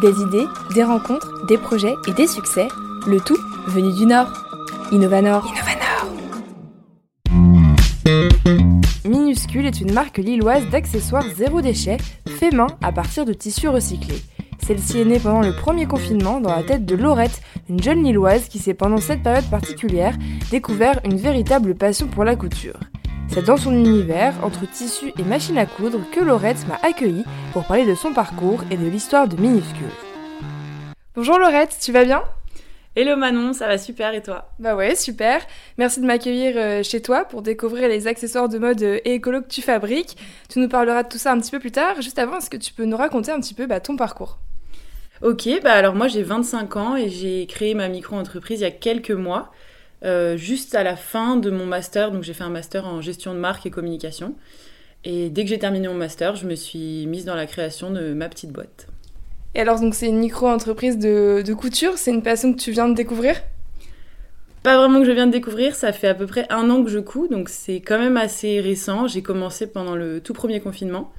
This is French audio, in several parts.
Des idées, des rencontres, des projets et des succès, le tout venu du Nord. Innovanor. Innovanor. Minuscule est une marque lilloise d'accessoires zéro déchet, fait main à partir de tissus recyclés. Celle-ci est née pendant le premier confinement dans la tête de Laurette, une jeune lilloise qui s'est pendant cette période particulière découvert une véritable passion pour la couture. C'est dans son univers, entre tissus et machines à coudre, que Laurette m'a accueilli pour parler de son parcours et de l'histoire de Minuscule. Bonjour Laurette, tu vas bien? Hello Manon, ça va super et toi? Bah ouais, super. Merci de m'accueillir euh, chez toi pour découvrir les accessoires de mode euh, et écolo que tu fabriques. Tu nous parleras de tout ça un petit peu plus tard. Juste avant, est-ce que tu peux nous raconter un petit peu bah, ton parcours? Ok, bah alors moi j'ai 25 ans et j'ai créé ma micro-entreprise il y a quelques mois. Euh, juste à la fin de mon master. Donc j'ai fait un master en gestion de marque et communication. Et dès que j'ai terminé mon master, je me suis mise dans la création de ma petite boîte. Et alors donc c'est une micro-entreprise de, de couture, c'est une passion que tu viens de découvrir? Pas vraiment que je viens de découvrir, ça fait à peu près un an que je couds, donc c'est quand même assez récent. J'ai commencé pendant le tout premier confinement,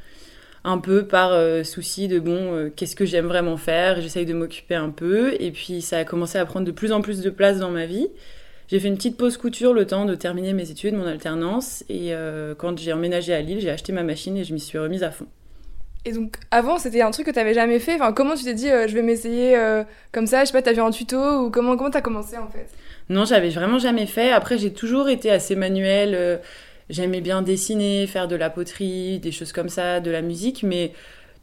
un peu par euh, souci de bon, euh, qu'est-ce que j'aime vraiment faire, j'essaye de m'occuper un peu, et puis ça a commencé à prendre de plus en plus de place dans ma vie. J'ai fait une petite pause couture le temps de terminer mes études, mon alternance. Et euh, quand j'ai emménagé à Lille, j'ai acheté ma machine et je m'y suis remise à fond. Et donc avant, c'était un truc que tu n'avais jamais fait? Enfin, comment tu t'es dit, euh, je vais m'essayer euh, comme ça? Je sais pas, t'as vu un tuto? Ou comment comment t'as commencé en fait? Non, j'avais vraiment jamais fait. Après, j'ai toujours été assez manuel. J'aimais bien dessiner, faire de la poterie, des choses comme ça, de la musique, mais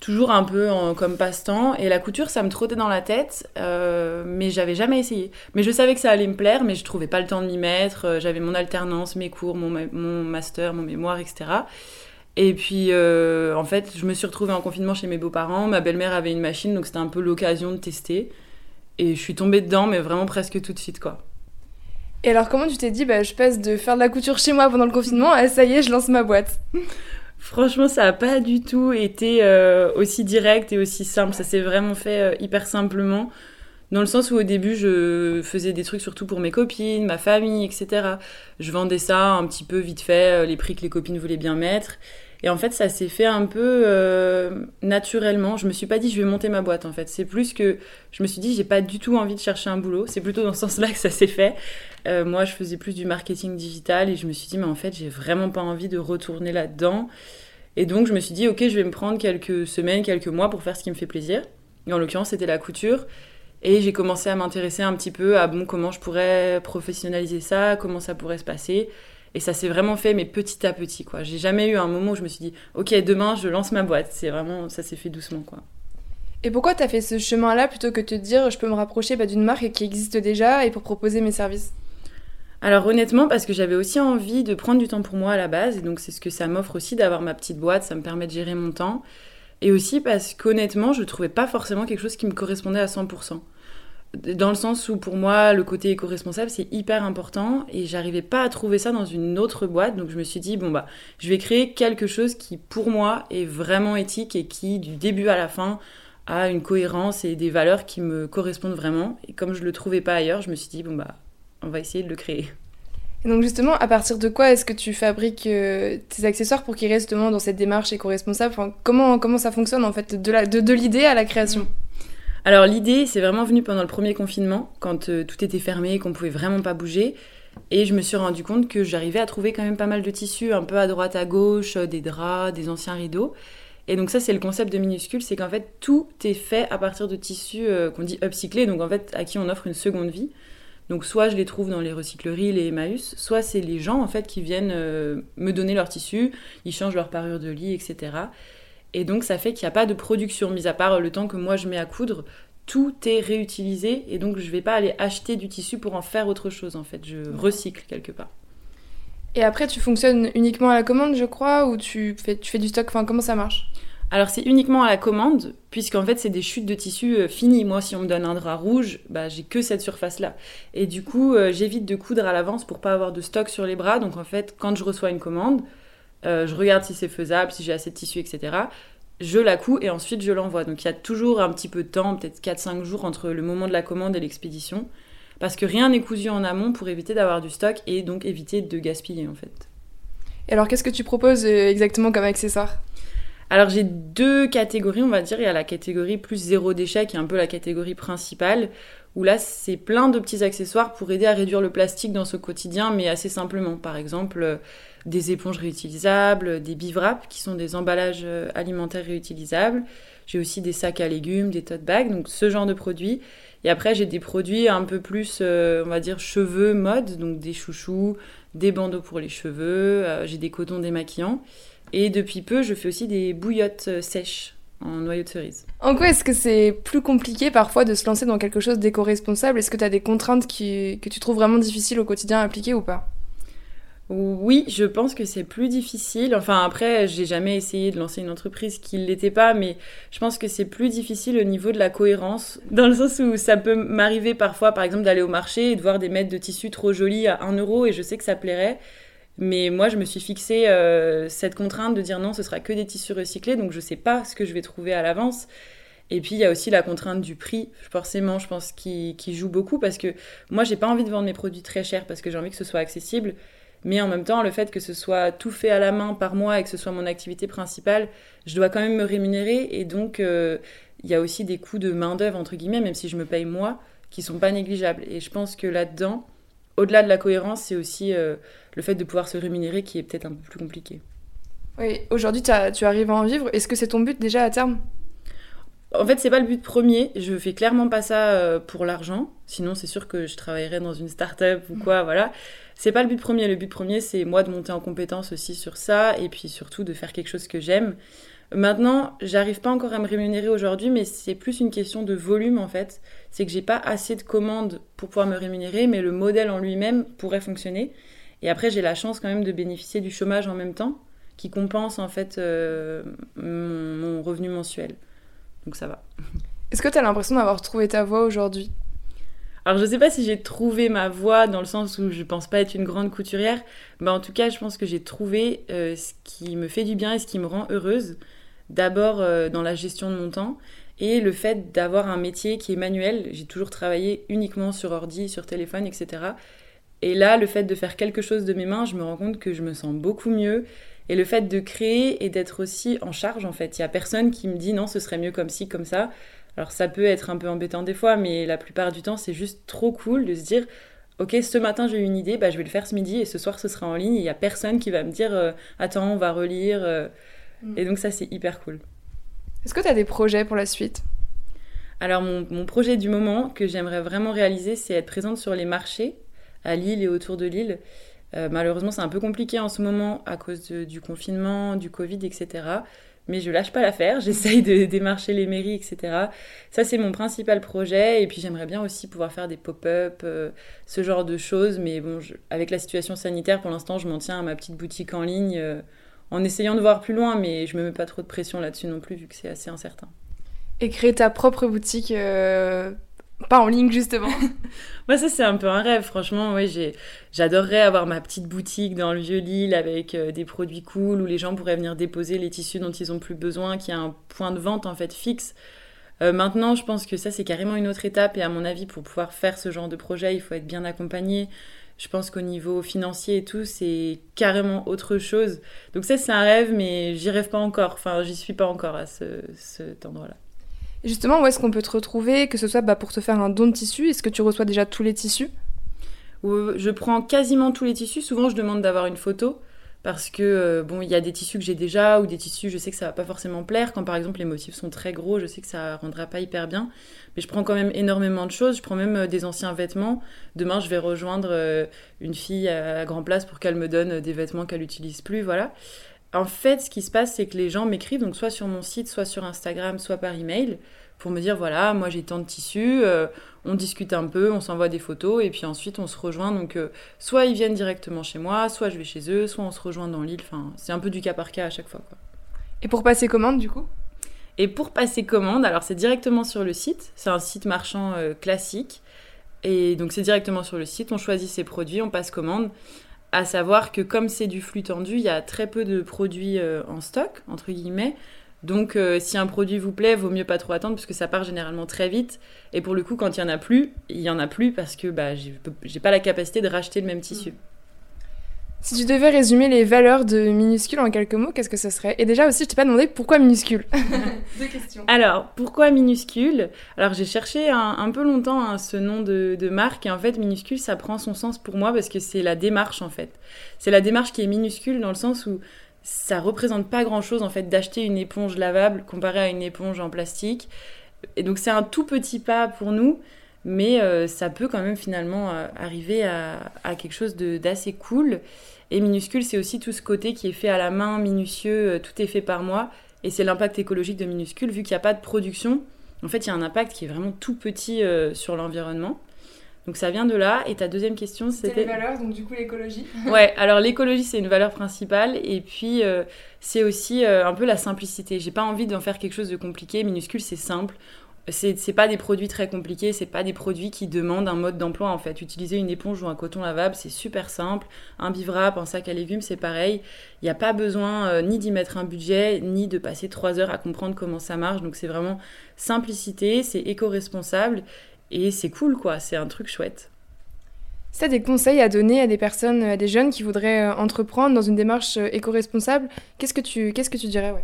toujours un peu comme passe-temps. Et la couture, ça me trottait dans la tête, euh, mais j'avais jamais essayé. Mais je savais que ça allait me plaire, mais je trouvais pas le temps de m'y mettre. Euh, j'avais mon alternance, mes cours, mon, mon, master, mon mémoire, etc. Et puis, euh, en fait, je me suis retrouvée en confinement chez mes beaux-parents. Ma belle-mère avait une machine, donc c'était un peu l'occasion de tester. Et je suis tombée dedans, mais vraiment presque tout de suite, quoi. Et alors, comment tu t'es dit, bah, je passe de faire de la couture chez moi pendant le confinement à ça y est, je lance ma boîte? Franchement, ça n'a pas du tout été euh, aussi direct et aussi simple. Ça s'est vraiment fait euh, hyper simplement. Dans le sens où au début, je faisais des trucs surtout pour mes copines, ma famille, etc. Je vendais ça un petit peu vite fait, euh, les prix que les copines voulaient bien mettre. Et en fait, ça s'est fait un peu euh, naturellement. Je me suis pas dit je vais monter ma boîte en fait. C'est plus que je me suis dit j'ai pas du tout envie de chercher un boulot. C'est plutôt dans ce sens-là que ça s'est fait. Euh, moi, je faisais plus du marketing digital et je me suis dit mais en fait j'ai vraiment pas envie de retourner là-dedans. Et donc je me suis dit ok je vais me prendre quelques semaines, quelques mois pour faire ce qui me fait plaisir. Et en l'occurrence c'était la couture. Et j'ai commencé à m'intéresser un petit peu à bon comment je pourrais professionnaliser ça, comment ça pourrait se passer. Et ça s'est vraiment fait, mais petit à petit, quoi. J'ai jamais eu un moment où je me suis dit, ok, demain, je lance ma boîte. C'est vraiment, ça s'est fait doucement, quoi. Et pourquoi tu as fait ce chemin-là plutôt que de te dire, je peux me rapprocher bah, d'une marque qui existe déjà et pour proposer mes services? Alors honnêtement, parce que j'avais aussi envie de prendre du temps pour moi à la base, et donc c'est ce que ça m'offre aussi d'avoir ma petite boîte, ça me permet de gérer mon temps, et aussi parce qu'honnêtement, je trouvais pas forcément quelque chose qui me correspondait à 100% dans le sens où pour moi le côté éco-responsable c'est hyper important et j'arrivais pas à trouver ça dans une autre boîte donc je me suis dit bon bah je vais créer quelque chose qui pour moi est vraiment éthique et qui du début à la fin a une cohérence et des valeurs qui me correspondent vraiment. Et comme je le trouvais pas ailleurs je me suis dit bon bah on va essayer de le créer. Donc justement, à partir de quoi est-ce que tu fabriques euh, tes accessoires pour qu'ils restent dans cette démarche éco-responsable? Comment, comment ça fonctionne en fait de, de, de l'idée à la création? Alors l'idée, c'est vraiment venu pendant le premier confinement, quand euh, tout était fermé, qu'on pouvait vraiment pas bouger. Et je me suis rendu compte que j'arrivais à trouver quand même pas mal de tissus, un peu à droite à gauche, euh, des draps, des anciens rideaux. Et donc ça, c'est le concept de minuscule, c'est qu'en fait, tout est fait à partir de tissus euh, qu'on dit upcyclés, donc en fait, à qui on offre une seconde vie. Donc soit je les trouve dans les recycleries, les Emmaüs, soit c'est les gens en fait qui viennent me donner leurs tissus, ils changent leur parure de lit, etc. Et donc ça fait qu'il n'y a pas de production, mis à part le temps que moi je mets à coudre, tout est réutilisé et donc je ne vais pas aller acheter du tissu pour en faire autre chose en fait, je recycle quelque part. Et après tu fonctionnes uniquement à la commande je crois ou tu fais, tu fais du stock, enfin comment ça marche? Alors c'est uniquement à la commande, puisqu'en fait c'est des chutes de tissu euh, finies. Moi si on me donne un drap rouge, bah, j'ai que cette surface-là. Et du coup euh, j'évite de coudre à l'avance pour pas avoir de stock sur les bras. Donc en fait quand je reçois une commande, euh, je regarde si c'est faisable, si j'ai assez de tissu, etc. Je la couds et ensuite je l'envoie. Donc il y a toujours un petit peu de temps, peut-être 4-5 jours entre le moment de la commande et l'expédition. Parce que rien n'est cousu en amont pour éviter d'avoir du stock et donc éviter de gaspiller en fait. Et alors qu'est-ce que tu proposes euh, exactement comme accessoire? Alors j'ai deux catégories, on va dire. Il y a la catégorie plus zéro déchet, qui est un peu la catégorie principale, où là c'est plein de petits accessoires pour aider à réduire le plastique dans ce quotidien, mais assez simplement. Par exemple, euh, des éponges réutilisables, des bivraps, qui sont des emballages euh, alimentaires réutilisables. J'ai aussi des sacs à légumes, des tote bags, donc ce genre de produits. Et après, j'ai des produits un peu plus, euh, on va dire, cheveux, mode, donc des chouchous, des bandeaux pour les cheveux, j'ai des cotons démaquillants. Et depuis peu, je fais aussi des bouillottes sèches en noyau de cerise. En quoi est-ce que c'est plus compliqué parfois de se lancer dans quelque chose d'éco-responsable? Est-ce que tu as des contraintes qui, que tu trouves vraiment difficiles au quotidien à appliquer ou pas? Oui, je pense que c'est plus difficile. Enfin, après, j'ai jamais essayé de lancer une entreprise qui ne l'était pas, mais je pense que c'est plus difficile au niveau de la cohérence, dans le sens où ça peut m'arriver parfois, par exemple, d'aller au marché et de voir des mètres de tissu trop jolis à 1 euro et je sais que ça plairait. Mais moi, je me suis fixé euh, cette contrainte de dire non, ce sera que des tissus recyclés, donc je ne sais pas ce que je vais trouver à l'avance. Et puis il y a aussi la contrainte du prix, forcément, je pense, qui, joue beaucoup parce que moi, j'ai pas envie de vendre mes produits très chers parce que j'ai envie que ce soit accessible. Mais en même temps, le fait que ce soit tout fait à la main par moi et que ce soit mon activité principale, je dois quand même me rémunérer. Et donc, euh, il y a aussi des coûts de main-d'œuvre, entre guillemets, même si je me paye moi, qui sont pas négligeables. Et je pense que là-dedans, au-delà de la cohérence, c'est aussi euh, le fait de pouvoir se rémunérer qui est peut-être un peu plus compliqué. Oui, aujourd'hui tu arrives à en vivre. Est-ce que c'est ton but déjà à terme? En fait, c'est pas le but premier. Je fais clairement pas ça euh, pour l'argent. Sinon, c'est sûr que je travaillerais dans une start-up ou quoi, voilà. C'est pas le but premier. Le but premier, c'est moi de monter en compétence aussi sur ça et puis surtout de faire quelque chose que j'aime. Maintenant, j'arrive pas encore à me rémunérer aujourd'hui, mais c'est plus une question de volume en fait. C'est que j'ai pas assez de commandes pour pouvoir me rémunérer, mais le modèle en lui-même pourrait fonctionner. Et après, j'ai la chance quand même de bénéficier du chômage en même temps, qui compense en fait euh, mon, revenu mensuel. Donc ça va. Est-ce que tu as l'impression d'avoir trouvé ta voie aujourd'hui? Alors je sais pas si j'ai trouvé ma voie dans le sens où je pense pas être une grande couturière, mais en tout cas je pense que j'ai trouvé euh, ce qui me fait du bien et ce qui me rend heureuse. D'abord euh, dans la gestion de mon temps et le fait d'avoir un métier qui est manuel. J'ai toujours travaillé uniquement sur ordi, sur téléphone, etc. Et là, le fait de faire quelque chose de mes mains, je me rends compte que je me sens beaucoup mieux. Et le fait de créer et d'être aussi en charge, en fait. Il n'y a personne qui me dit non, ce serait mieux comme ci, comme ça. Alors ça peut être un peu embêtant des fois, mais la plupart du temps, c'est juste trop cool de se dire ok, ce matin j'ai eu une idée, bah, je vais le faire ce midi et ce soir ce sera en ligne. Il n'y a personne qui va me dire euh, attends, on va relire. Euh. Mm. Et donc ça, c'est hyper cool. Est-ce que tu as des projets pour la suite? Alors mon, mon, projet du moment que j'aimerais vraiment réaliser, c'est être présente sur les marchés à Lille et autour de Lille. Euh, malheureusement, c'est un peu compliqué en ce moment à cause du confinement, du Covid, etc. Mais je lâche pas l'affaire, j'essaye de démarcher les mairies, etc. Ça, c'est mon principal projet. Et puis, j'aimerais bien aussi pouvoir faire des pop-up, euh, ce genre de choses. Mais bon, avec la situation sanitaire, pour l'instant, je m'en tiens à ma petite boutique en ligne euh, en essayant de voir plus loin. Mais je me mets pas trop de pression là-dessus non plus, vu que c'est assez incertain. Et créer ta propre boutique pas en ligne justement. Moi ça c'est un peu un rêve franchement, oui, j'adorerais avoir ma petite boutique dans le vieux Lille avec euh, des produits cool où les gens pourraient venir déposer les tissus dont ils ont plus besoin, qui a un point de vente en fait fixe. Euh, maintenant, je pense que ça c'est carrément une autre étape et à mon avis pour pouvoir faire ce genre de projet, il faut être bien accompagné. Je pense qu'au niveau financier et tout, c'est carrément autre chose. Donc ça c'est un rêve mais j'y rêve pas encore, enfin j'y suis pas encore à ce, cet endroit-là justement, où est-ce qu'on peut te retrouver, que ce soit bah, pour te faire un don de tissu? Est-ce que tu reçois déjà tous les tissus? Je prends quasiment tous les tissus. Souvent, je demande d'avoir une photo parce que euh, bon, il y a des tissus que j'ai déjà ou des tissus, je sais que ça va pas forcément plaire. Quand par exemple les motifs sont très gros, je sais que ça rendra pas hyper bien. Mais je prends quand même énormément de choses. Je prends même euh, des anciens vêtements. Demain, je vais rejoindre euh, une fille à Grand Place pour qu'elle me donne des vêtements qu'elle n'utilise plus, voilà. En fait, ce qui se passe, c'est que les gens m'écrivent, donc soit sur mon site, soit sur Instagram, soit par email, pour me dire voilà, moi j'ai tant de tissus, euh, on discute un peu, on s'envoie des photos, et puis ensuite on se rejoint. Donc, euh, soit ils viennent directement chez moi, soit je vais chez eux, soit on se rejoint dans l'île. Enfin, c'est un peu du cas par cas à chaque fois. Quoi. Et pour passer commande, du coup? Et pour passer commande, alors c'est directement sur le site, c'est un site marchand euh, classique. Et donc c'est directement sur le site, on choisit ses produits, on passe commande à savoir que comme c'est du flux tendu, il y a très peu de produits euh, en stock, entre guillemets. Donc euh, si un produit vous plaît, vaut mieux pas trop attendre parce que ça part généralement très vite. Et pour le coup, quand il y en a plus, il y en a plus parce que bah, j'ai pas la capacité de racheter le même tissu. Si tu devais résumer les valeurs de minuscule en quelques mots, qu'est-ce que ce serait? Et déjà aussi, je t'ai pas demandé pourquoi minuscule. Deux questions. Alors, pourquoi minuscule? Alors, j'ai cherché un, peu longtemps hein, ce nom de, de, marque et en fait, minuscule, ça prend son sens pour moi parce que c'est la démarche en fait. C'est la démarche qui est minuscule dans le sens où ça représente pas grand-chose en fait d'acheter une éponge lavable comparée à une éponge en plastique. Et donc, c'est un tout petit pas pour nous mais euh, ça peut quand même finalement euh, arriver à, quelque chose d'assez cool. Et minuscule, c'est aussi tout ce côté qui est fait à la main, minutieux, euh, tout est fait par moi. Et c'est l'impact écologique de minuscule, vu qu'il n'y a pas de production. En fait, il y a un impact qui est vraiment tout petit sur l'environnement. Donc ça vient de là. Et ta deuxième question, c'était... les valeurs, donc du coup l'écologie. ouais, alors l'écologie, c'est une valeur principale. Et puis, c'est aussi un peu la simplicité. J'ai pas envie d'en faire quelque chose de compliqué. Minuscule, c'est simple c'est pas des produits très compliqués, c'est pas des produits qui demandent un mode d'emploi en fait. Utiliser une éponge ou un coton lavable, c'est super simple. Un bivrap, un sac à légumes, c'est pareil. Il n'y a pas besoin euh, ni d'y mettre un budget, ni de passer trois heures à comprendre comment ça marche. Donc c'est vraiment simplicité, c'est éco-responsable et c'est cool quoi, c'est un truc chouette. Si tu des conseils à donner à des personnes, à des jeunes qui voudraient euh, entreprendre dans une démarche euh, éco-responsable, qu'est-ce que tu, que tu dirais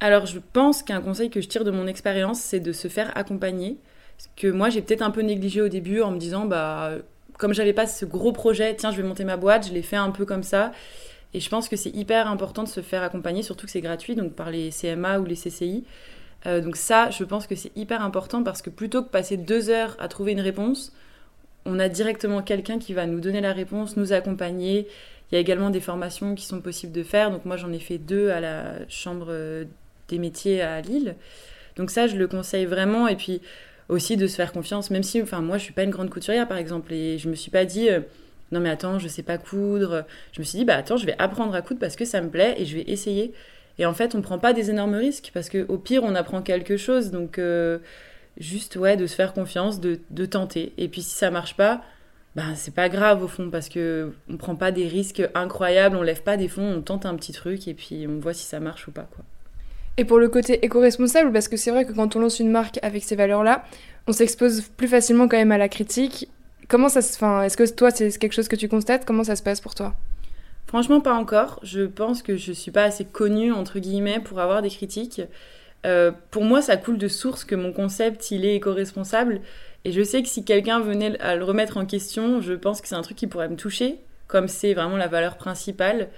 alors je pense qu'un conseil que je tire de mon expérience, c'est de se faire accompagner. Parce que moi j'ai peut-être un peu négligé au début en me disant, bah comme j'avais pas ce gros projet, tiens je vais monter ma boîte, je l'ai fait un peu comme ça. Et je pense que c'est hyper important de se faire accompagner, surtout que c'est gratuit, donc par les CMA ou les CCI. Euh, donc ça, je pense que c'est hyper important parce que plutôt que passer deux heures à trouver une réponse, on a directement quelqu'un qui va nous donner la réponse, nous accompagner. Il y a également des formations qui sont possibles de faire. Donc moi j'en ai fait deux à la chambre euh, des métiers à Lille. Donc ça, je le conseille vraiment. Et puis aussi de se faire confiance, même si, enfin, moi, je suis pas une grande couturière, par exemple, et je me suis pas dit, euh, non mais attends, je sais pas coudre. Je me suis dit, bah attends, je vais apprendre à coudre parce que ça me plaît et je vais essayer. Et en fait, on prend pas des énormes risques parce que au pire, on apprend quelque chose. Donc euh, juste, ouais, de se faire confiance, de, de, tenter. Et puis si ça marche pas, bah c'est pas grave au fond parce que on prend pas des risques incroyables, on lève pas des fonds, on tente un petit truc et puis on voit si ça marche ou pas quoi. Et pour le côté éco-responsable, parce que c'est vrai que quand on lance une marque avec ces valeurs-là, on s'expose plus facilement quand même à la critique. Comment ça se, enfin, est-ce que toi c'est quelque chose que tu constates? Comment ça se passe pour toi? Franchement, pas encore. Je pense que je suis pas assez connue entre guillemets pour avoir des critiques. Euh, pour moi, ça coule de source que mon concept il est éco-responsable. Et je sais que si quelqu'un venait à le remettre en question, je pense que c'est un truc qui pourrait me toucher, comme c'est vraiment la valeur principale.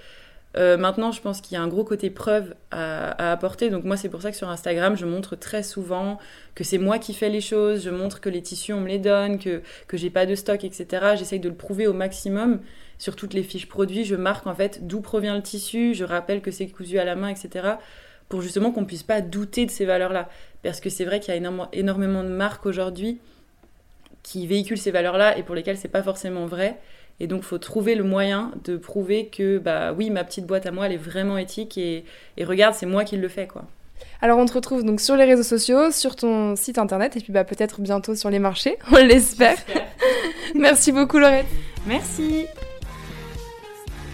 Euh, maintenant, je pense qu'il y a un gros côté preuve à, apporter. Donc moi, c'est pour ça que sur Instagram, je montre très souvent que c'est moi qui fais les choses. Je montre que les tissus, on me les donne, que, que j'ai pas de stock, etc. J'essaye de le prouver au maximum sur toutes les fiches produits. Je marque en fait d'où provient le tissu. Je rappelle que c'est cousu à la main, etc. Pour justement qu'on puisse pas douter de ces valeurs-là. Parce que c'est vrai qu'il y a énormément de marques aujourd'hui qui véhiculent ces valeurs-là et pour lesquelles c'est pas forcément vrai. Et donc, il faut trouver le moyen de prouver que, bah oui, ma petite boîte à moi, elle est vraiment éthique et, regarde, c'est moi qui le fais, quoi. Alors, on te retrouve donc sur les réseaux sociaux, sur ton site internet et puis bah, peut-être bientôt sur les marchés, on l'espère. Merci beaucoup, Laurette. Merci.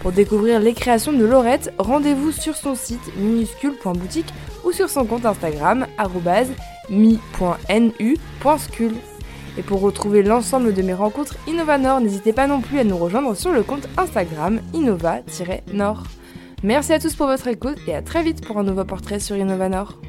Pour découvrir les créations de Laurette, rendez-vous sur son site minuscule.boutique ou sur son compte Instagram mi.nu.scule. Et pour retrouver l'ensemble de mes rencontres InnovaNord, n'hésitez pas non plus à nous rejoindre sur le compte Instagram innova-nord. Merci à tous pour votre écoute et à très vite pour un nouveau portrait sur InnovaNord.